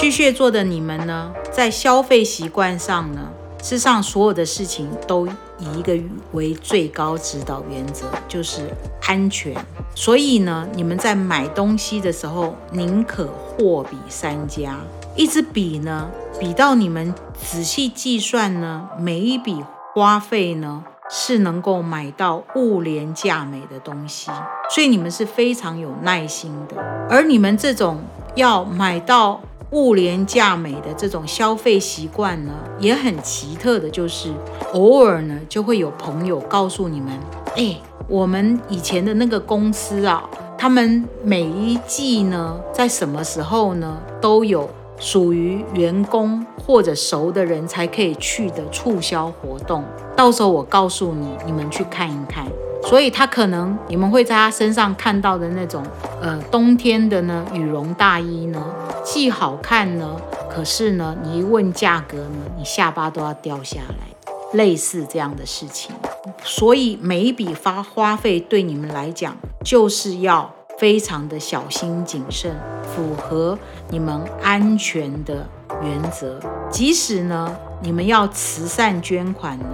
巨蟹座的你们呢，在消费习惯上呢，世上所有的事情都以一个为最高指导原则，就是安全。所以呢，你们在买东西的时候，宁可货比三家，一直比呢，比到你们仔细计算呢，每一笔花费呢，是能够买到物廉价美的东西。所以你们是非常有耐心的，而你们这种要买到。物廉价美的这种消费习惯呢，也很奇特的，就是偶尔呢就会有朋友告诉你们，哎，我们以前的那个公司啊，他们每一季呢，在什么时候呢，都有属于员工或者熟的人才可以去的促销活动，到时候我告诉你，你们去看一看。所以他可能你们会在他身上看到的那种，呃，冬天的呢羽绒大衣呢，既好看呢，可是呢，你一问价格呢，你下巴都要掉下来，类似这样的事情。所以每一笔花花费对你们来讲，就是要非常的小心谨慎，符合你们安全的原则。即使呢，你们要慈善捐款呢，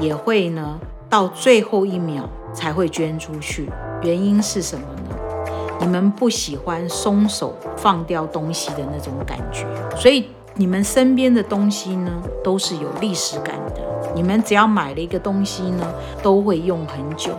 也会呢。到最后一秒才会捐出去，原因是什么呢？你们不喜欢松手放掉东西的那种感觉，所以你们身边的东西呢都是有历史感的。你们只要买了一个东西呢，都会用很久。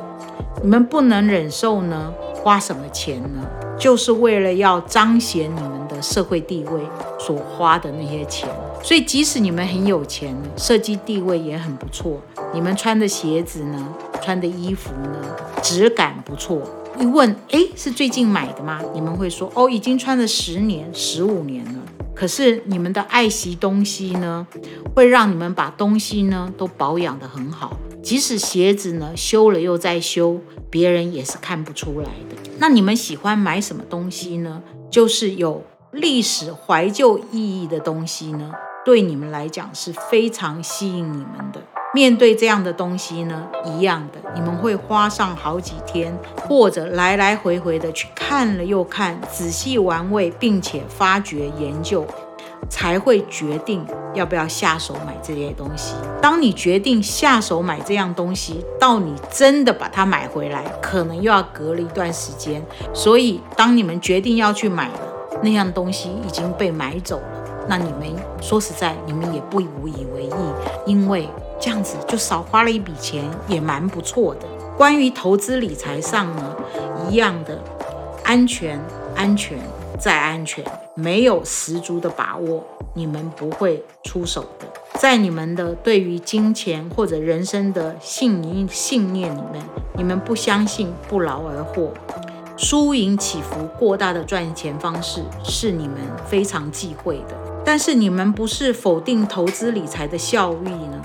你们不能忍受呢花什么钱呢？就是为了要彰显你们的社会地位所花的那些钱。所以即使你们很有钱，设计地位也很不错。你们穿的鞋子呢？穿的衣服呢？质感不错。一问，哎，是最近买的吗？你们会说，哦，已经穿了十年、十五年了。可是你们的爱惜东西呢，会让你们把东西呢都保养得很好。即使鞋子呢修了又再修，别人也是看不出来的。那你们喜欢买什么东西呢？就是有历史怀旧意义的东西呢，对你们来讲是非常吸引你们的。面对这样的东西呢，一样的，你们会花上好几天，或者来来回回的去看了又看，仔细玩味，并且发掘研究，才会决定要不要下手买这些东西。当你决定下手买这样东西，到你真的把它买回来，可能又要隔了一段时间。所以，当你们决定要去买了，那样东西已经被买走了。那你们说实在，你们也不无以为意，因为这样子就少花了一笔钱，也蛮不错的。关于投资理财上呢，一样的，安全、安全再安全，没有十足的把握，你们不会出手的。在你们的对于金钱或者人生的信念信念里面，你们不相信不劳而获。输赢起伏过大的赚钱方式是你们非常忌讳的，但是你们不是否定投资理财的效益呢？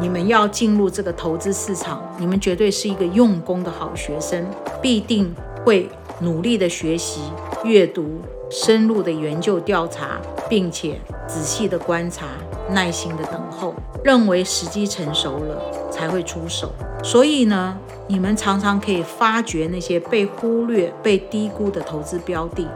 你们要进入这个投资市场，你们绝对是一个用功的好学生，必定会努力的学习、阅读、深入的研究调查，并且仔细的观察、耐心的等候，认为时机成熟了才会出手。所以呢？你们常常可以发掘那些被忽略、被低估的投资标的。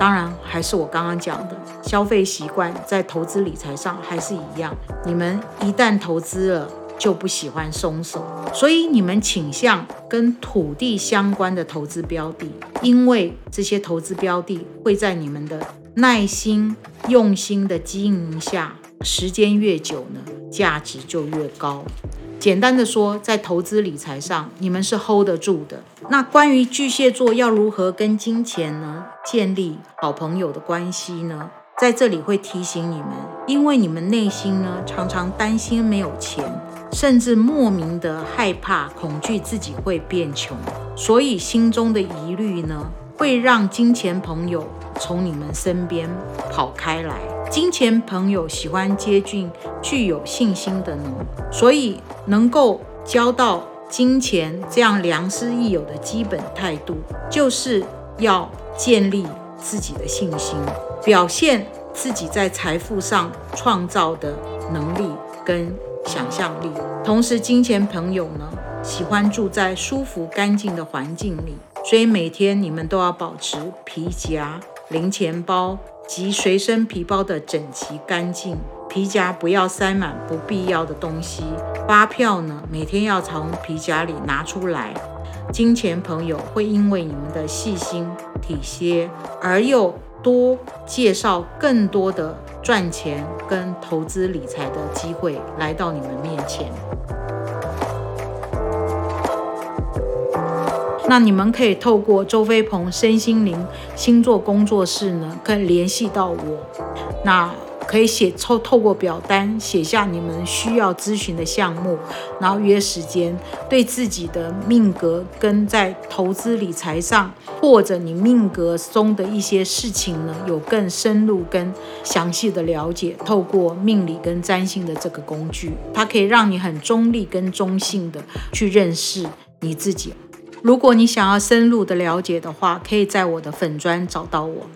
当然，还是我刚刚讲的，消费习惯在投资理财上还是一样。你们一旦投资了，就不喜欢松手，所以你们倾向跟土地相关的投资标的，因为这些投资标的会在你们的耐心、用心的经营下，时间越久呢。价值就越高。简单的说，在投资理财上，你们是 hold 得住的。那关于巨蟹座要如何跟金钱呢建立好朋友的关系呢？在这里会提醒你们，因为你们内心呢常常担心没有钱，甚至莫名的害怕、恐惧自己会变穷，所以心中的疑虑呢会让金钱朋友从你们身边跑开来。金钱朋友喜欢接近具有信心的人，所以能够交到金钱这样良师益友的基本态度，就是要建立自己的信心，表现自己在财富上创造的能力跟想象力。同时，金钱朋友呢喜欢住在舒服干净的环境里，所以每天你们都要保持皮夹、零钱包。及随身皮包的整齐干净，皮夹不要塞满不必要的东西。发票呢，每天要从皮夹里拿出来。金钱朋友会因为你们的细心体贴，而又多介绍更多的赚钱跟投资理财的机会来到你们面前。那你们可以透过周飞鹏身心灵星座工作室呢，可以联系到我。那可以写透透过表单写下你们需要咨询的项目，然后约时间，对自己的命格跟在投资理财上，或者你命格中的一些事情呢，有更深入跟详细的了解。透过命理跟占星的这个工具，它可以让你很中立跟中性的去认识你自己。如果你想要深入的了解的话，可以在我的粉砖找到我。